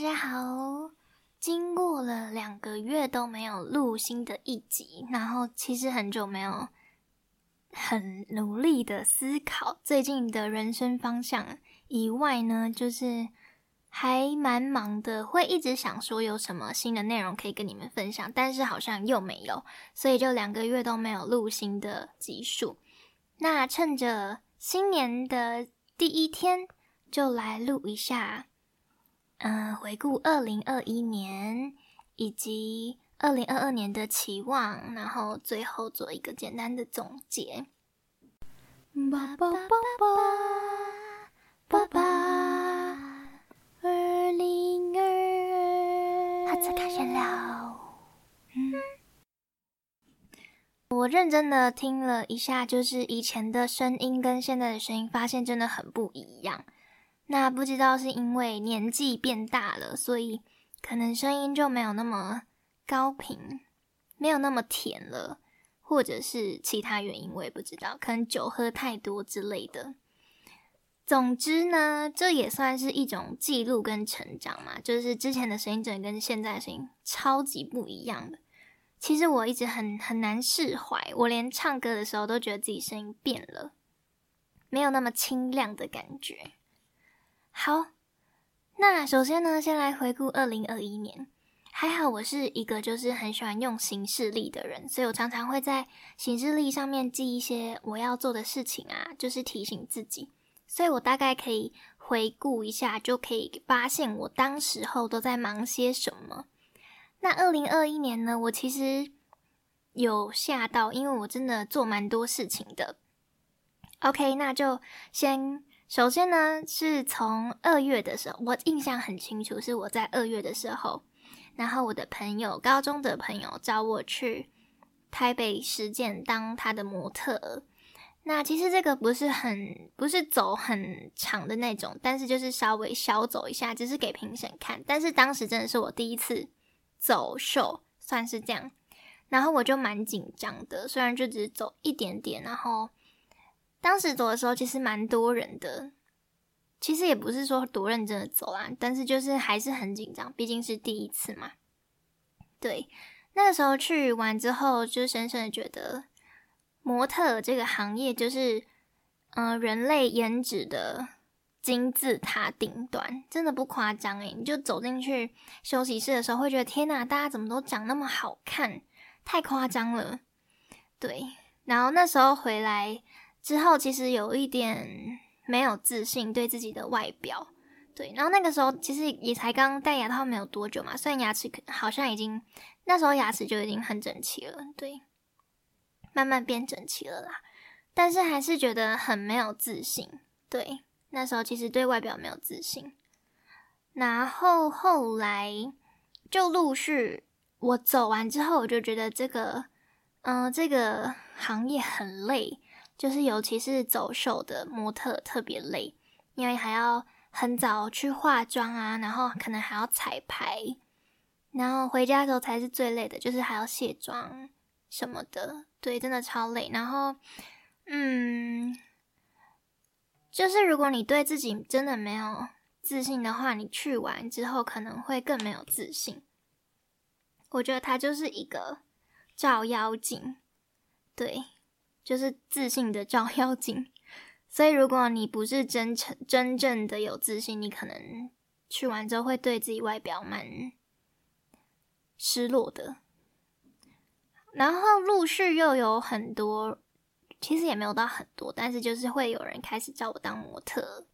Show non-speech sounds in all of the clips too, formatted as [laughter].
大家好。经过了两个月都没有录新的一集，然后其实很久没有很努力的思考最近的人生方向以外呢，就是还蛮忙的，会一直想说有什么新的内容可以跟你们分享，但是好像又没有，所以就两个月都没有录新的集数。那趁着新年的第一天，就来录一下。嗯，回顾二零二一年以及二零二二年的期望，然后最后做一个简单的总结。爸爸爸爸爸爸，二零二二，好，次开始了。嗯，我认真的听了一下，就是以前的声音跟现在的声音，发现真的很不一样。那不知道是因为年纪变大了，所以可能声音就没有那么高频，没有那么甜了，或者是其他原因，我也不知道，可能酒喝太多之类的。总之呢，这也算是一种记录跟成长嘛，就是之前的声音真的跟现在的声音超级不一样的。其实我一直很很难释怀，我连唱歌的时候都觉得自己声音变了，没有那么清亮的感觉。好，那首先呢，先来回顾二零二一年。还好我是一个就是很喜欢用行事历的人，所以我常常会在行事历上面记一些我要做的事情啊，就是提醒自己。所以我大概可以回顾一下，就可以发现我当时候都在忙些什么。那二零二一年呢，我其实有吓到，因为我真的做蛮多事情的。OK，那就先。首先呢，是从二月的时候，我印象很清楚，是我在二月的时候，然后我的朋友，高中的朋友找我去台北实践当他的模特。那其实这个不是很，不是走很长的那种，但是就是稍微小走一下，只是给评审看。但是当时真的是我第一次走秀，算是这样，然后我就蛮紧张的，虽然就只走一点点，然后。当时走的时候，其实蛮多人的。其实也不是说多认真的走啦，但是就是还是很紧张，毕竟是第一次嘛。对，那个时候去完之后，就深深的觉得，模特这个行业就是，嗯，人类颜值的金字塔顶端，真的不夸张诶，你就走进去休息室的时候，会觉得天呐，大家怎么都长那么好看，太夸张了。对，然后那时候回来。之后其实有一点没有自信，对自己的外表，对，然后那个时候其实也才刚戴牙套没有多久嘛，虽然牙齿好像已经那时候牙齿就已经很整齐了，对，慢慢变整齐了啦，但是还是觉得很没有自信，对，那时候其实对外表没有自信，然后后来就陆续我走完之后，我就觉得这个，嗯，这个行业很累。就是，尤其是走秀的模特特别累，因为还要很早去化妆啊，然后可能还要彩排，然后回家的时候才是最累的，就是还要卸妆什么的，对，真的超累。然后，嗯，就是如果你对自己真的没有自信的话，你去完之后可能会更没有自信。我觉得它就是一个照妖镜，对。就是自信的照妖镜，所以如果你不是真诚、真正的有自信，你可能去完之后会对自己外表蛮失落的。然后陆续又有很多，其实也没有到很多，但是就是会有人开始叫我当模特。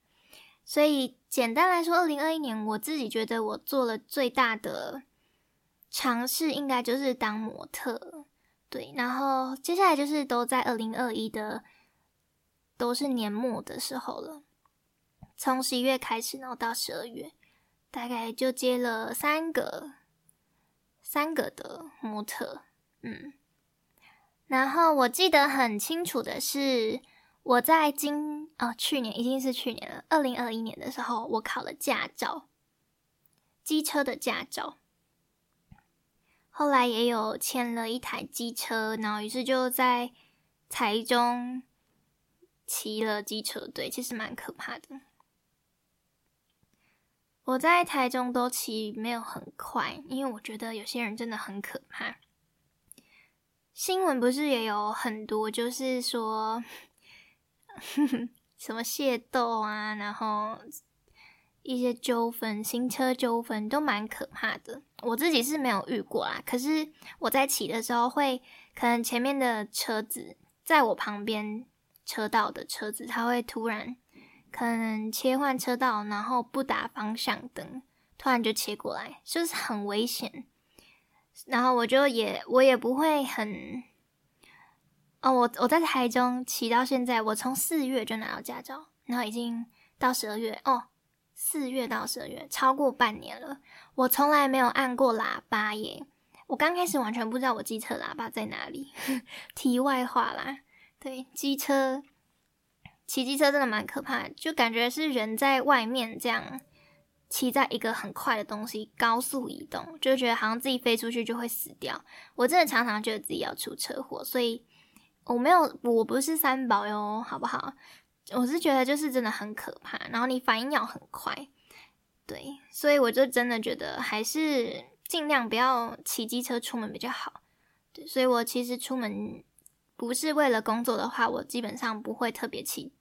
所以简单来说，二零二一年我自己觉得我做了最大的尝试，应该就是当模特。对，然后接下来就是都在二零二一的，都是年末的时候了。从十一月开始，然后到十二月，大概就接了三个三个的模特，嗯。然后我记得很清楚的是，我在今哦去年已经是去年了，二零二一年的时候，我考了驾照，机车的驾照。后来也有签了一台机车，然后于是就在台中骑了机车，对，其实蛮可怕的。我在台中都骑没有很快，因为我觉得有些人真的很可怕。新闻不是也有很多，就是说 [laughs] 什么械斗啊，然后一些纠纷、新车纠纷都蛮可怕的。我自己是没有遇过啦，可是我在骑的时候，会可能前面的车子在我旁边车道的车子，它会突然。可能切换车道，然后不打方向灯，突然就切过来，就是很危险。然后我就也我也不会很哦，我我在台中骑到现在，我从四月就拿到驾照，然后已经到十二月哦，四月到十二月超过半年了，我从来没有按过喇叭耶。我刚开始完全不知道我机车喇叭在哪里。[laughs] 题外话啦，对机车。骑机车真的蛮可怕，就感觉是人在外面这样骑在一个很快的东西高速移动，就觉得好像自己飞出去就会死掉。我真的常常觉得自己要出车祸，所以我没有，我不是三宝哟，好不好？我是觉得就是真的很可怕，然后你反应要很快，对，所以我就真的觉得还是尽量不要骑机车出门比较好。对，所以我其实出门不是为了工作的话，我基本上不会特别骑。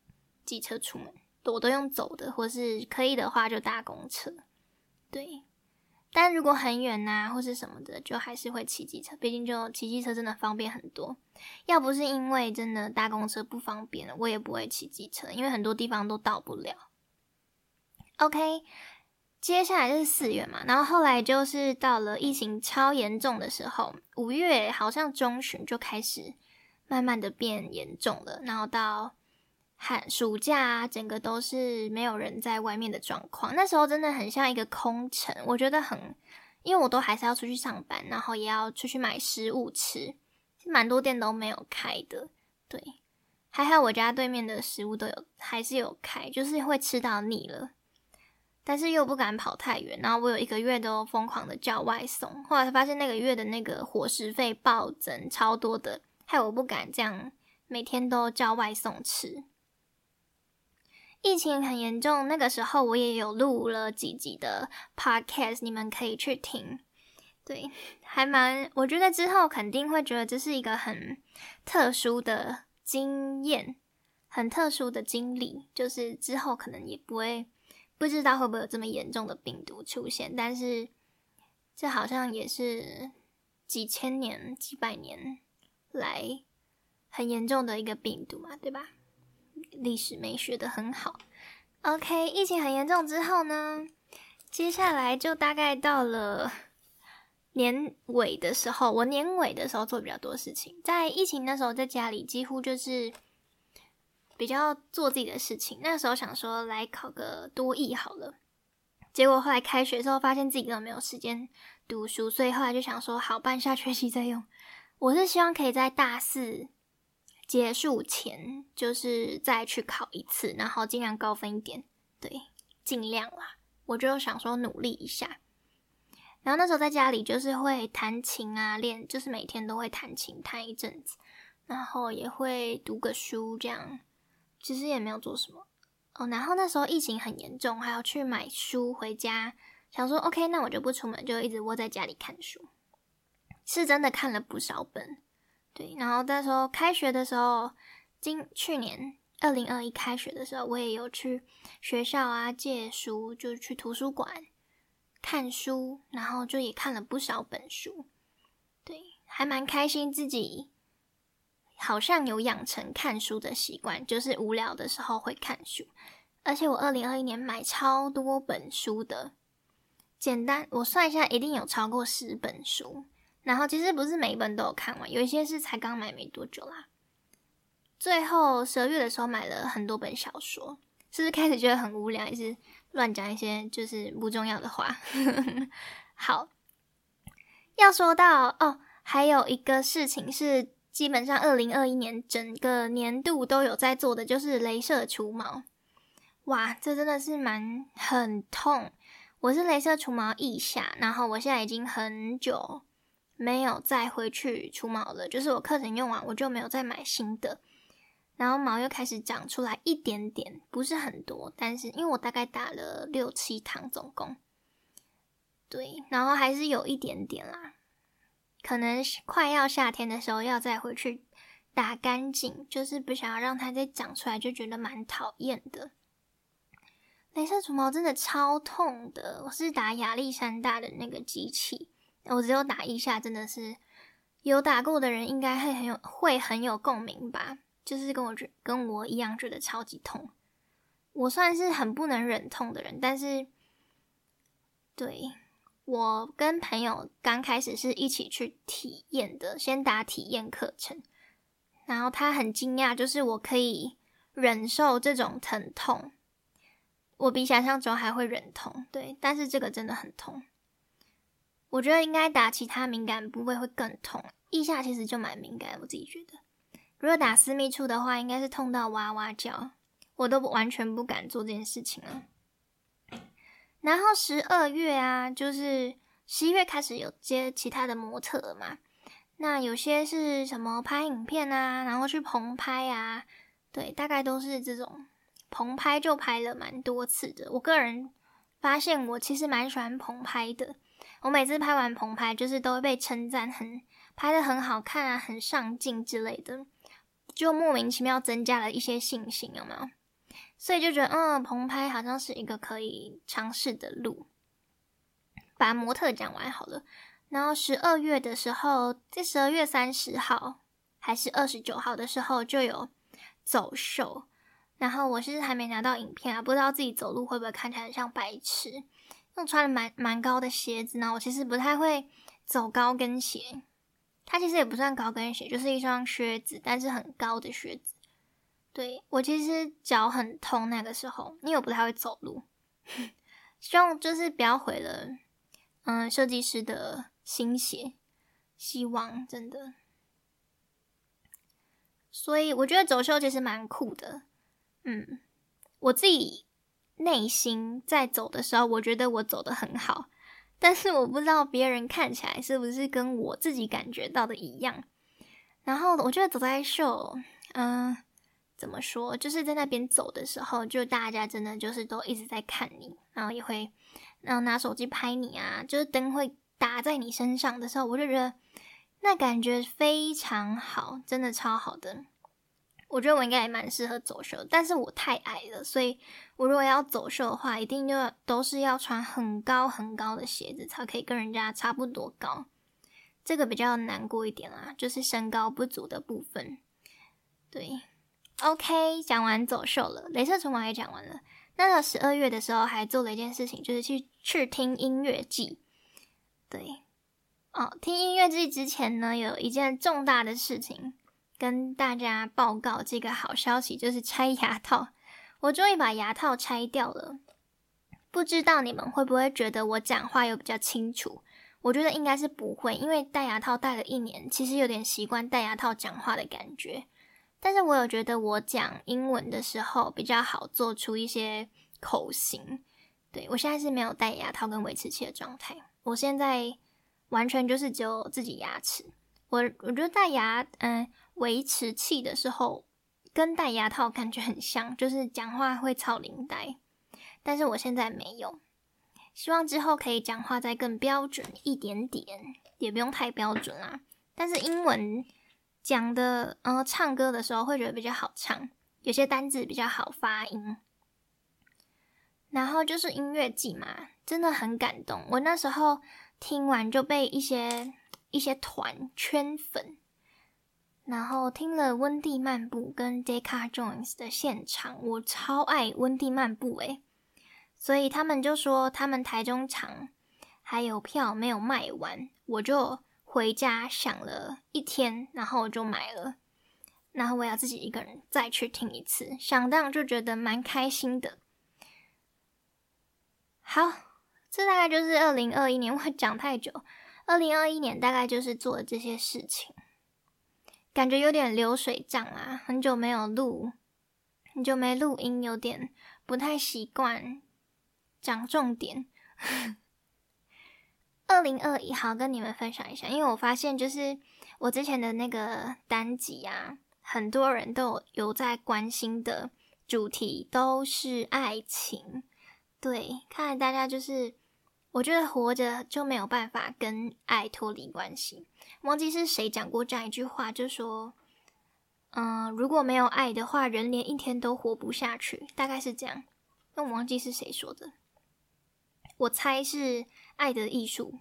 机车出门，我都用走的，或是可以的话就搭公车。对，但如果很远呐，或是什么的，就还是会骑机车。毕竟就骑机车真的方便很多。要不是因为真的搭公车不方便，我也不会骑机车，因为很多地方都到不了。OK，接下来就是四月嘛，然后后来就是到了疫情超严重的时候，五月好像中旬就开始慢慢的变严重了，然后到。寒暑假啊，整个都是没有人在外面的状况。那时候真的很像一个空城，我觉得很，因为我都还是要出去上班，然后也要出去买食物吃，蛮多店都没有开的。对，还好我家对面的食物都有，还是有开，就是会吃到腻了，但是又不敢跑太远。然后我有一个月都疯狂的叫外送，后来发现那个月的那个伙食费暴增超多的，害我不敢这样每天都叫外送吃。疫情很严重，那个时候我也有录了几集的 podcast，你们可以去听。对，还蛮，我觉得之后肯定会觉得这是一个很特殊的经验，很特殊的经历。就是之后可能也不会不知道会不会有这么严重的病毒出现，但是这好像也是几千年、几百年来很严重的一个病毒嘛，对吧？历史没学的很好。OK，疫情很严重之后呢，接下来就大概到了年尾的时候。我年尾的时候做比较多事情，在疫情那时候在家里几乎就是比较做自己的事情。那时候想说来考个多艺好了，结果后来开学之后发现自己根本没有时间读书，所以后来就想说好办下学期再用。我是希望可以在大四。结束前就是再去考一次，然后尽量高分一点，对，尽量啦。我就想说努力一下。然后那时候在家里就是会弹琴啊，练，就是每天都会弹琴弹一阵子，然后也会读个书这样。其实也没有做什么哦。然后那时候疫情很严重，还要去买书回家，想说 OK，那我就不出门，就一直窝在家里看书。是真的看了不少本。对，然后那时候开学的时候，今去年二零二一开学的时候，我也有去学校啊借书，就去图书馆看书，然后就也看了不少本书。对，还蛮开心，自己好像有养成看书的习惯，就是无聊的时候会看书。而且我二零二一年买超多本书的，简单我算一下，一定有超过十本书。然后其实不是每一本都有看完，有一些是才刚买没多久啦。最后十二月的时候买了很多本小说，是不是开始觉得很无聊，也是乱讲一些就是不重要的话？[laughs] 好，要说到哦，还有一个事情是基本上二零二一年整个年度都有在做的，就是镭射除毛。哇，这真的是蛮很痛。我是镭射除毛腋下，然后我现在已经很久。没有再回去除毛了，就是我课程用完，我就没有再买新的。然后毛又开始长出来一点点，不是很多，但是因为我大概打了六七堂总共，对，然后还是有一点点啦，可能快要夏天的时候要再回去打干净，就是不想要让它再长出来，就觉得蛮讨厌的。镭射除毛真的超痛的，我是打亚历山大的那个机器，我只有打一下，真的是有打过的人应该会很有会很有共鸣吧。就是跟我觉跟我一样觉得超级痛，我算是很不能忍痛的人，但是对我跟朋友刚开始是一起去体验的，先打体验课程，然后他很惊讶，就是我可以忍受这种疼痛，我比想象中还会忍痛，对，但是这个真的很痛，我觉得应该打其他敏感部位会更痛，腋下其实就蛮敏感，我自己觉得。如果打私密处的话，应该是痛到哇哇叫，我都完全不敢做这件事情了。然后十二月啊，就是十一月开始有接其他的模特嘛，那有些是什么拍影片啊，然后去棚拍啊，对，大概都是这种棚拍就拍了蛮多次的。我个人发现我其实蛮喜欢棚拍的，我每次拍完棚拍就是都会被称赞，很拍的很好看啊，很上镜之类的。就莫名其妙增加了一些信心，有没有？所以就觉得，嗯，棚拍好像是一个可以尝试的路。把模特讲完好了，然后十二月的时候，在十二月三十号还是二十九号的时候就有走秀，然后我是还没拿到影片啊，不知道自己走路会不会看起来很像白痴，因为穿了蛮蛮高的鞋子呢，我其实不太会走高跟鞋。它其实也不算高跟鞋，就是一双靴子，但是很高的靴子。对我其实脚很痛那个时候，因为我不太会走路。[laughs] 希望就是不要毁了，嗯，设计师的心血。希望真的。所以我觉得走秀其实蛮酷的。嗯，我自己内心在走的时候，我觉得我走的很好。但是我不知道别人看起来是不是跟我自己感觉到的一样。然后我觉得走在秀，嗯，怎么说？就是在那边走的时候，就大家真的就是都一直在看你，然后也会，然后拿手机拍你啊，就是灯会打在你身上的时候，我就觉得那感觉非常好，真的超好的。我觉得我应该也蛮适合走秀，但是我太矮了，所以我如果要走秀的话，一定就都是要穿很高很高的鞋子，才可以跟人家差不多高。这个比较难过一点啦，就是身高不足的部分。对，OK，讲完走秀了，镭射除毛也讲完了。那到十二月的时候，还做了一件事情，就是去去听音乐季。对，哦，听音乐季之前呢，有一件重大的事情。跟大家报告这个好消息，就是拆牙套。我终于把牙套拆掉了。不知道你们会不会觉得我讲话又比较清楚？我觉得应该是不会，因为戴牙套戴了一年，其实有点习惯戴牙套讲话的感觉。但是我有觉得我讲英文的时候比较好做出一些口型。对我现在是没有戴牙套跟维持器的状态，我现在完全就是只有自己牙齿。我我觉得戴牙，嗯。维持器的时候，跟戴牙套感觉很像，[laughs] 就是讲话会超灵呆。但是我现在没有，希望之后可以讲话再更标准一点点，也不用太标准啦。但是英文讲的，呃，唱歌的时候会觉得比较好唱，有些单字比较好发音。然后就是音乐季嘛，真的很感动。我那时候听完就被一些一些团圈粉。然后听了温蒂漫步跟 Decca Jones 的现场，我超爱温蒂漫步诶，所以他们就说他们台中场还有票没有卖完，我就回家想了一天，然后我就买了，然后我要自己一个人再去听一次，想当就觉得蛮开心的。好，这大概就是二零二一年，我讲太久，二零二一年大概就是做这些事情。感觉有点流水账啊，很久没有录，很久没录音，有点不太习惯。讲重点，二零二一，好跟你们分享一下，因为我发现就是我之前的那个单集啊，很多人都有在关心的主题都是爱情。对，看来大家就是，我觉得活着就没有办法跟爱脱离关系。忘记是谁讲过这样一句话，就说，嗯，如果没有爱的话，人连一天都活不下去，大概是这样。那我忘记是谁说的，我猜是《爱的艺术》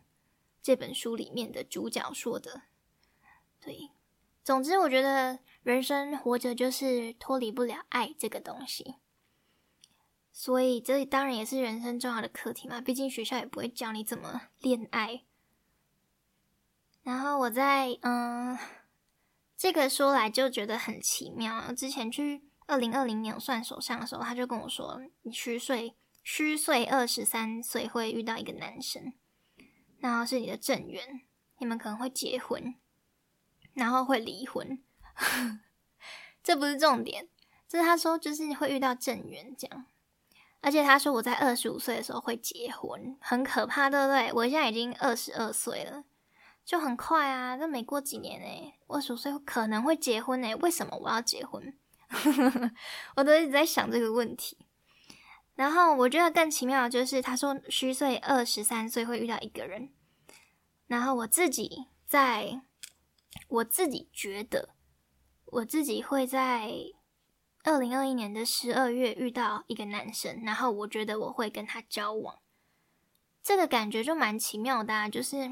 这本书里面的主角说的。对，总之我觉得人生活着就是脱离不了爱这个东西，所以这当然也是人生重要的课题嘛。毕竟学校也不会教你怎么恋爱。然后我在嗯，这个说来就觉得很奇妙。之前去。二零二零年算手相的时候，他就跟我说：“你虚岁虚岁二十三岁会遇到一个男生，然后是你的正缘，你们可能会结婚，然后会离婚。[laughs] 这不是重点，这是他说就是会遇到正缘这样。而且他说我在二十五岁的时候会结婚，很可怕，对不对？我现在已经二十二岁了，就很快啊，这没过几年诶，二十五岁可能会结婚诶，为什么我要结婚？” [laughs] 我都一直在想这个问题，然后我觉得更奇妙的就是，他说虚岁二十三岁会遇到一个人，然后我自己在，我自己觉得我自己会在二零二一年的十二月遇到一个男生，然后我觉得我会跟他交往，这个感觉就蛮奇妙的，啊就是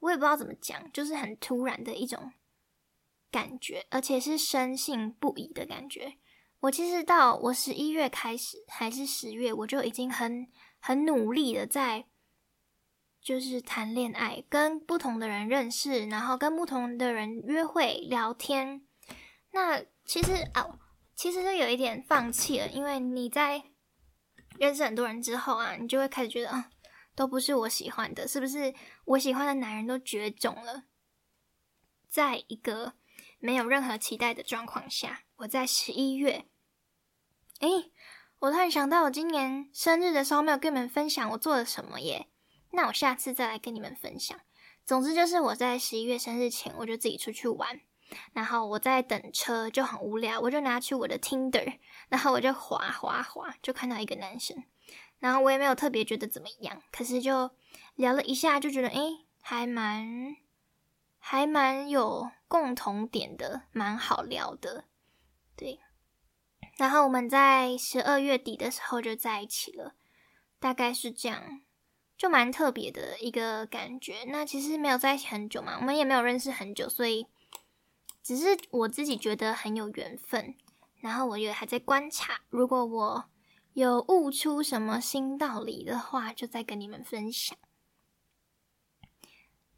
我也不知道怎么讲，就是很突然的一种。感觉，而且是深信不疑的感觉。我其实到我十一月开始，还是十月，我就已经很很努力的在，就是谈恋爱，跟不同的人认识，然后跟不同的人约会聊天。那其实啊，其实就有一点放弃了，因为你在认识很多人之后啊，你就会开始觉得啊，都不是我喜欢的，是不是？我喜欢的男人都绝种了，在一个。没有任何期待的状况下，我在十一月，哎，我突然想到，我今年生日的时候没有跟你们分享我做了什么耶。那我下次再来跟你们分享。总之就是我在十一月生日前，我就自己出去玩，然后我在等车就很无聊，我就拿出我的 Tinder，然后我就滑滑滑，就看到一个男生，然后我也没有特别觉得怎么样，可是就聊了一下，就觉得哎，还蛮。还蛮有共同点的，蛮好聊的，对。然后我们在十二月底的时候就在一起了，大概是这样，就蛮特别的一个感觉。那其实没有在一起很久嘛，我们也没有认识很久，所以只是我自己觉得很有缘分。然后我也还在观察，如果我有悟出什么新道理的话，就再跟你们分享。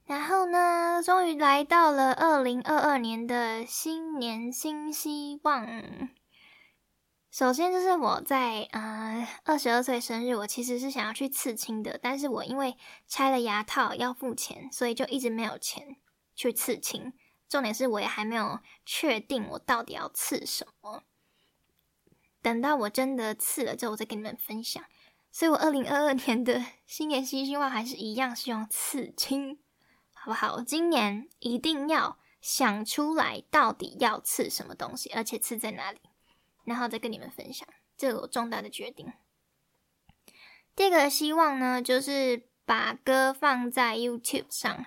然后呢，终于来到了二零二二年的新年新希望。首先就是我在呃二十二岁生日，我其实是想要去刺青的，但是我因为拆了牙套要付钱，所以就一直没有钱去刺青。重点是我也还没有确定我到底要刺什么，等到我真的刺了之后，我再跟你们分享。所以我二零二二年的新年新希望还是一样，希望刺青。好不好？我今年一定要想出来到底要刺什么东西，而且刺在哪里，然后再跟你们分享这个重大的决定。第二个希望呢，就是把歌放在 YouTube 上。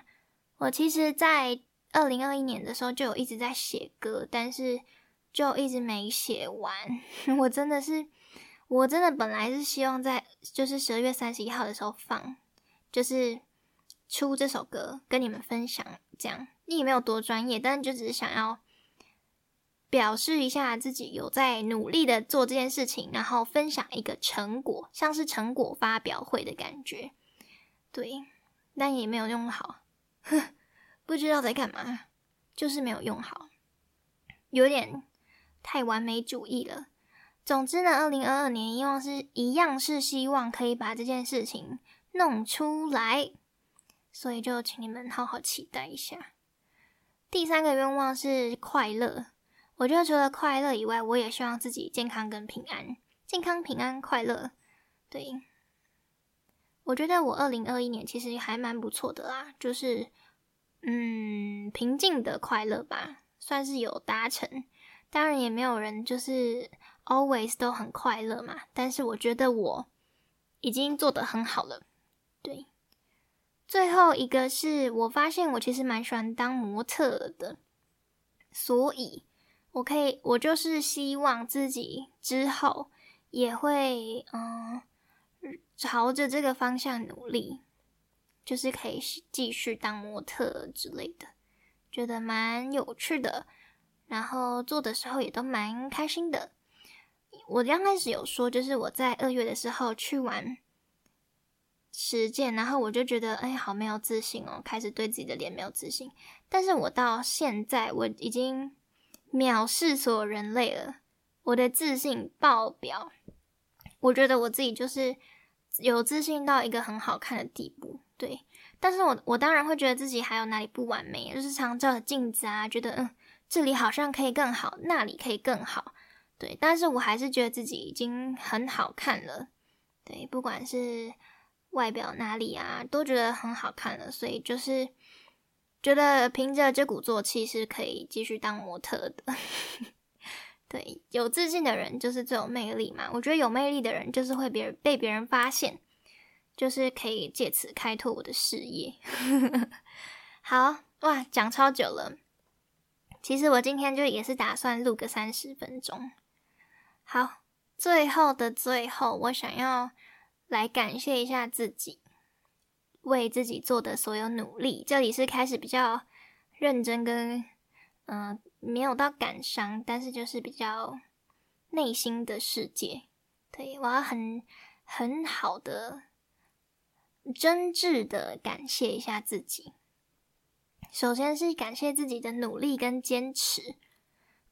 我其实，在二零二一年的时候就有一直在写歌，但是就一直没写完。[laughs] 我真的是，我真的本来是希望在就是十二月三十一号的时候放，就是。出这首歌跟你们分享，这样你也没有多专业，但就只是想要表示一下自己有在努力的做这件事情，然后分享一个成果，像是成果发表会的感觉。对，但也没有用好，[laughs] 不知道在干嘛，就是没有用好，有点太完美主义了。总之呢，二零二二年希望是一样，是希望可以把这件事情弄出来。所以就请你们好好期待一下。第三个愿望是快乐。我觉得除了快乐以外，我也希望自己健康跟平安，健康、平安、快乐。对，我觉得我二零二一年其实还蛮不错的啦，就是嗯，平静的快乐吧，算是有达成。当然也没有人就是 always 都很快乐嘛。但是我觉得我已经做得很好了。对，最后一个是我发现我其实蛮喜欢当模特的，所以我可以，我就是希望自己之后也会嗯朝着这个方向努力，就是可以继续当模特之类的，觉得蛮有趣的。然后做的时候也都蛮开心的。我刚开始有说，就是我在二月的时候去玩实践，然后我就觉得，哎，好没有自信哦，开始对自己的脸没有自信。但是我到现在，我已经藐视所有人类了，我的自信爆表。我觉得我自己就是有自信到一个很好看的地步，对。但是我我当然会觉得自己还有哪里不完美，就是常照着镜子啊，觉得嗯。这里好像可以更好，那里可以更好，对，但是我还是觉得自己已经很好看了，对，不管是外表哪里啊，都觉得很好看了，所以就是觉得凭着这股作气是可以继续当模特的。[laughs] 对，有自信的人就是最有魅力嘛，我觉得有魅力的人就是会别人被别人发现，就是可以借此开拓我的事业。[laughs] 好哇，讲超久了。其实我今天就也是打算录个三十分钟。好，最后的最后，我想要来感谢一下自己，为自己做的所有努力。这里是开始比较认真跟嗯，没有到感伤，但是就是比较内心的世界。对我要很很好的真挚的感谢一下自己。首先是感谢自己的努力跟坚持。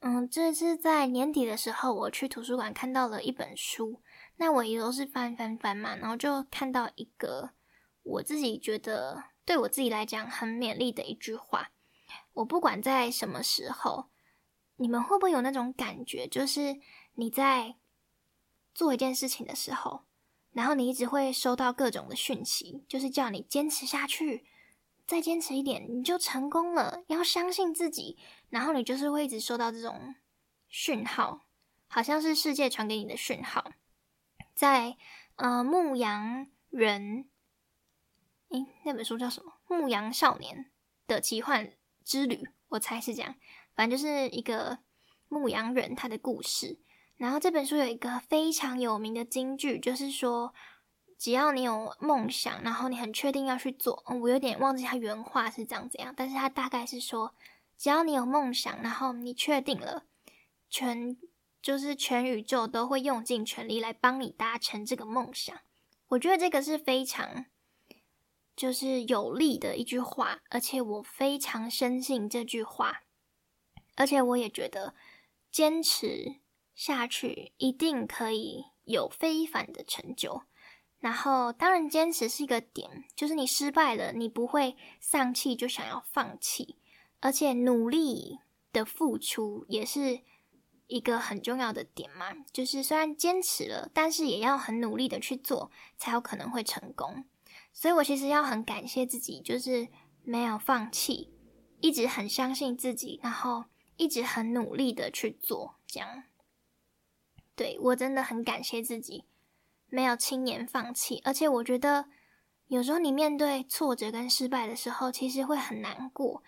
嗯，这是在年底的时候，我去图书馆看到了一本书，那我也都是翻翻翻嘛，然后就看到一个我自己觉得对我自己来讲很勉励的一句话。我不管在什么时候，你们会不会有那种感觉，就是你在做一件事情的时候，然后你一直会收到各种的讯息，就是叫你坚持下去。再坚持一点，你就成功了。要相信自己，然后你就是会一直收到这种讯号，好像是世界传给你的讯号。在呃《牧羊人》诶，那本书叫什么？《牧羊少年的奇幻之旅》，我猜是这样。反正就是一个牧羊人他的故事。然后这本书有一个非常有名的金句，就是说。只要你有梦想，然后你很确定要去做，我有点忘记他原话是这样怎样，但是他大概是说，只要你有梦想，然后你确定了，全就是全宇宙都会用尽全力来帮你达成这个梦想。我觉得这个是非常就是有力的一句话，而且我非常深信这句话，而且我也觉得坚持下去一定可以有非凡的成就。然后，当然，坚持是一个点，就是你失败了，你不会丧气就想要放弃，而且努力的付出也是一个很重要的点嘛。就是虽然坚持了，但是也要很努力的去做，才有可能会成功。所以我其实要很感谢自己，就是没有放弃，一直很相信自己，然后一直很努力的去做，这样。对我真的很感谢自己。没有轻言放弃，而且我觉得有时候你面对挫折跟失败的时候，其实会很难过，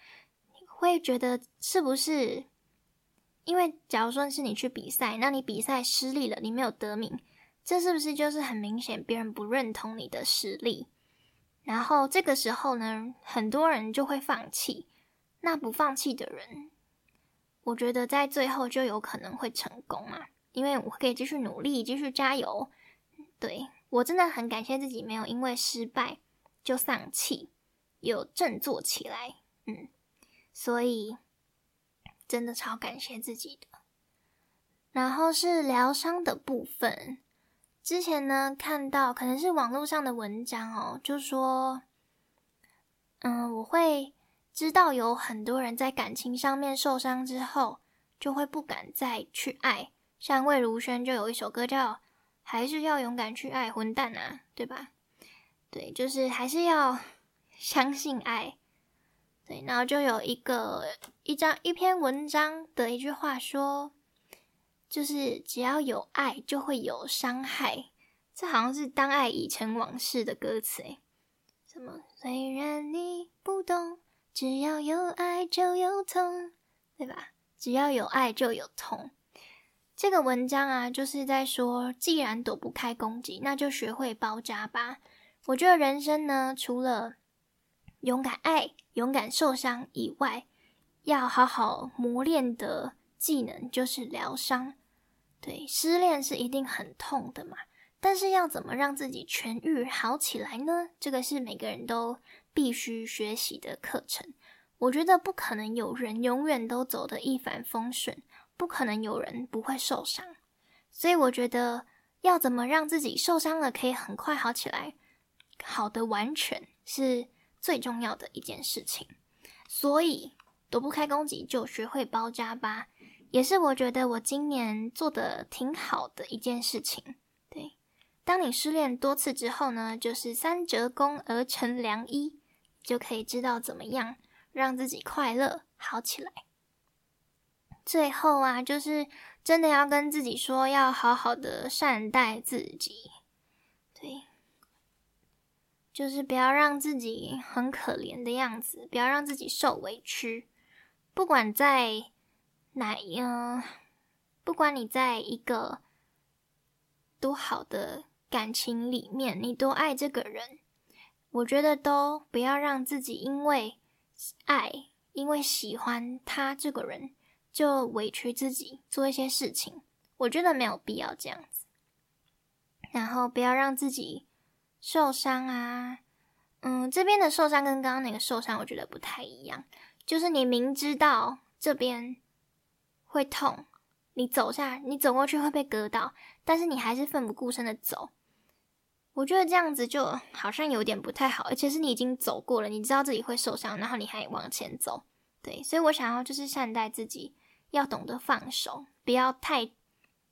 会觉得是不是？因为假如说是你去比赛，那你比赛失利了，你没有得名，这是不是就是很明显别人不认同你的实力？然后这个时候呢，很多人就会放弃。那不放弃的人，我觉得在最后就有可能会成功啊，因为我可以继续努力，继续加油。对我真的很感谢自己没有因为失败就丧气，有振作起来，嗯，所以真的超感谢自己的。然后是疗伤的部分，之前呢看到可能是网络上的文章哦，就说，嗯，我会知道有很多人在感情上面受伤之后，就会不敢再去爱，像魏如萱就有一首歌叫。还是要勇敢去爱，混蛋啊，对吧？对，就是还是要 [laughs] 相信爱。对，然后就有一个一张一篇文章的一句话说：“就是只要有爱就会有伤害，这好像是《当爱已成往事》的歌词诶。什么？虽然你不懂，只要有爱就有痛，对吧？只要有爱就有痛。这个文章啊，就是在说，既然躲不开攻击，那就学会包扎吧。我觉得人生呢，除了勇敢爱、勇敢受伤以外，要好好磨练的技能就是疗伤。对，失恋是一定很痛的嘛，但是要怎么让自己痊愈好起来呢？这个是每个人都必须学习的课程。我觉得不可能有人永远都走得一帆风顺。不可能有人不会受伤，所以我觉得要怎么让自己受伤了可以很快好起来，好的完全是最重要的一件事情。所以躲不开攻击就学会包扎吧，也是我觉得我今年做的挺好的一件事情。对，当你失恋多次之后呢，就是三折功而成良医，就可以知道怎么样让自己快乐好起来。最后啊，就是真的要跟自己说，要好好的善待自己，对，就是不要让自己很可怜的样子，不要让自己受委屈。不管在哪一，不管你在一个多好的感情里面，你多爱这个人，我觉得都不要让自己因为爱，因为喜欢他这个人。就委屈自己做一些事情，我觉得没有必要这样子。然后不要让自己受伤啊，嗯，这边的受伤跟刚刚那个受伤，我觉得不太一样。就是你明知道这边会痛，你走下，你走过去会被割到，但是你还是奋不顾身的走。我觉得这样子就好像有点不太好，而且是你已经走过了，你知道自己会受伤，然后你还往前走。对，所以我想要就是善待自己。要懂得放手，不要太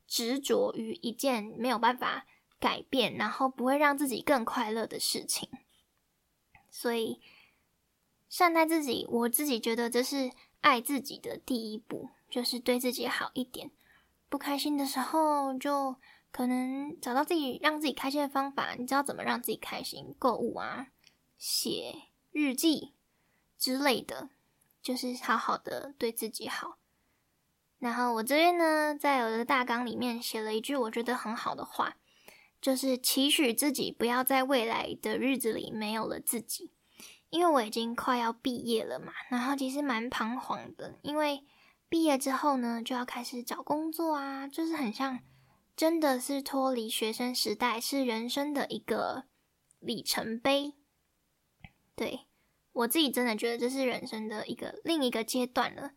执着于一件没有办法改变，然后不会让自己更快乐的事情。所以，善待自己，我自己觉得这是爱自己的第一步，就是对自己好一点。不开心的时候，就可能找到自己让自己开心的方法。你知道怎么让自己开心？购物啊，写日记之类的，就是好好的对自己好。然后我这边呢，在我的大纲里面写了一句我觉得很好的话，就是期许自己不要在未来的日子里没有了自己。因为我已经快要毕业了嘛，然后其实蛮彷徨的，因为毕业之后呢，就要开始找工作啊，就是很像真的是脱离学生时代，是人生的一个里程碑。对我自己真的觉得这是人生的一个另一个阶段了。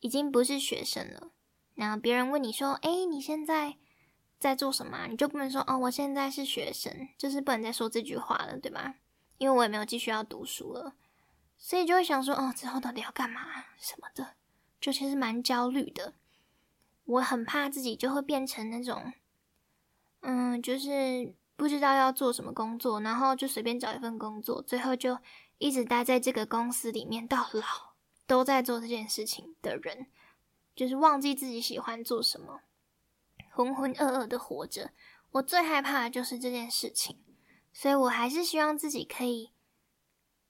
已经不是学生了，然后别人问你说：“哎，你现在在做什么？”你就不能说：“哦，我现在是学生。”就是不能再说这句话了，对吧？因为我也没有继续要读书了，所以就会想说：“哦，之后到底要干嘛什么的？”就其实蛮焦虑的。我很怕自己就会变成那种，嗯，就是不知道要做什么工作，然后就随便找一份工作，最后就一直待在这个公司里面到老。都在做这件事情的人，就是忘记自己喜欢做什么，浑浑噩噩的活着。我最害怕的就是这件事情，所以我还是希望自己可以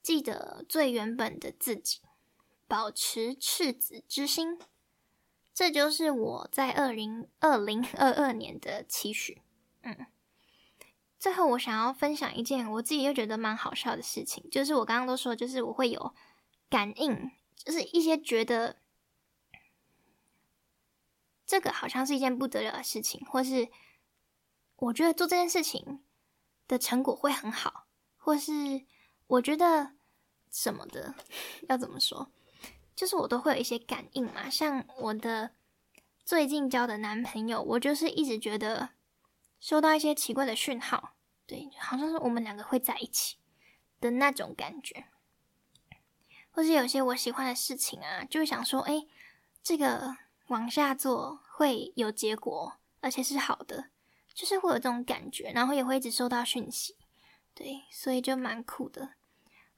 记得最原本的自己，保持赤子之心。这就是我在二零二零二二年的期许。嗯，最后我想要分享一件我自己又觉得蛮好笑的事情，就是我刚刚都说，就是我会有感应。就是一些觉得这个好像是一件不得了的事情，或是我觉得做这件事情的成果会很好，或是我觉得什么的，要怎么说？就是我都会有一些感应嘛。像我的最近交的男朋友，我就是一直觉得收到一些奇怪的讯号，对，好像是我们两个会在一起的那种感觉。或是有些我喜欢的事情啊，就会想说，哎，这个往下做会有结果，而且是好的，就是会有这种感觉，然后也会一直收到讯息，对，所以就蛮酷的。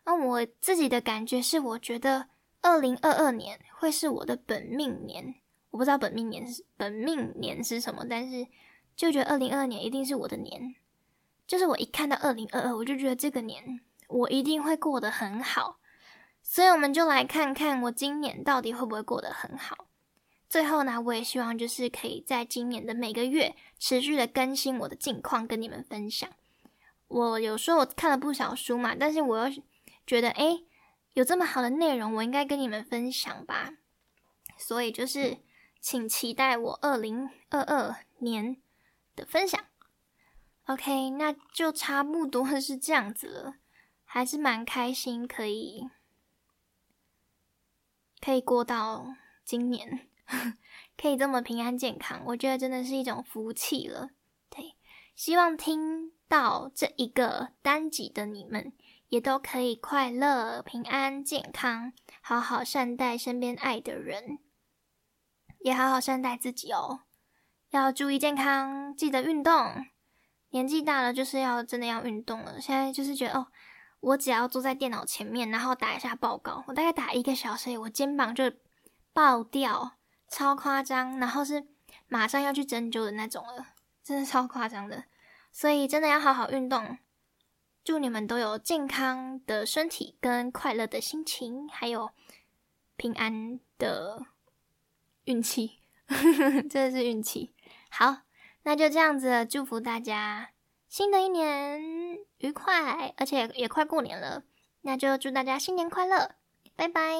那我自己的感觉是，我觉得二零二二年会是我的本命年，我不知道本命年是本命年是什么，但是就觉得二零二二年一定是我的年。就是我一看到二零二二，我就觉得这个年我一定会过得很好。所以我们就来看看我今年到底会不会过得很好。最后呢，我也希望就是可以在今年的每个月持续的更新我的近况，跟你们分享。我有时候我看了不少书嘛，但是我又觉得，哎，有这么好的内容，我应该跟你们分享吧。所以就是，请期待我二零二二年的分享。OK，那就差不多是这样子了，还是蛮开心，可以可以过到今年。[laughs] 可以这么平安健康，我觉得真的是一种福气了。对，希望听到这一个单集的你们，也都可以快乐、平安、健康，好好善待身边爱的人，也好好善待自己哦。要注意健康，记得运动。年纪大了，就是要真的要运动了。现在就是觉得，哦，我只要坐在电脑前面，然后打一下报告，我大概打一个小时，我肩膀就爆掉。超夸张，然后是马上要去针灸的那种了，真的超夸张的，所以真的要好好运动。祝你们都有健康的身体跟快乐的心情，还有平安的运气，[laughs] 真的是运气。好，那就这样子，祝福大家新的一年愉快，而且也快过年了，那就祝大家新年快乐，拜拜。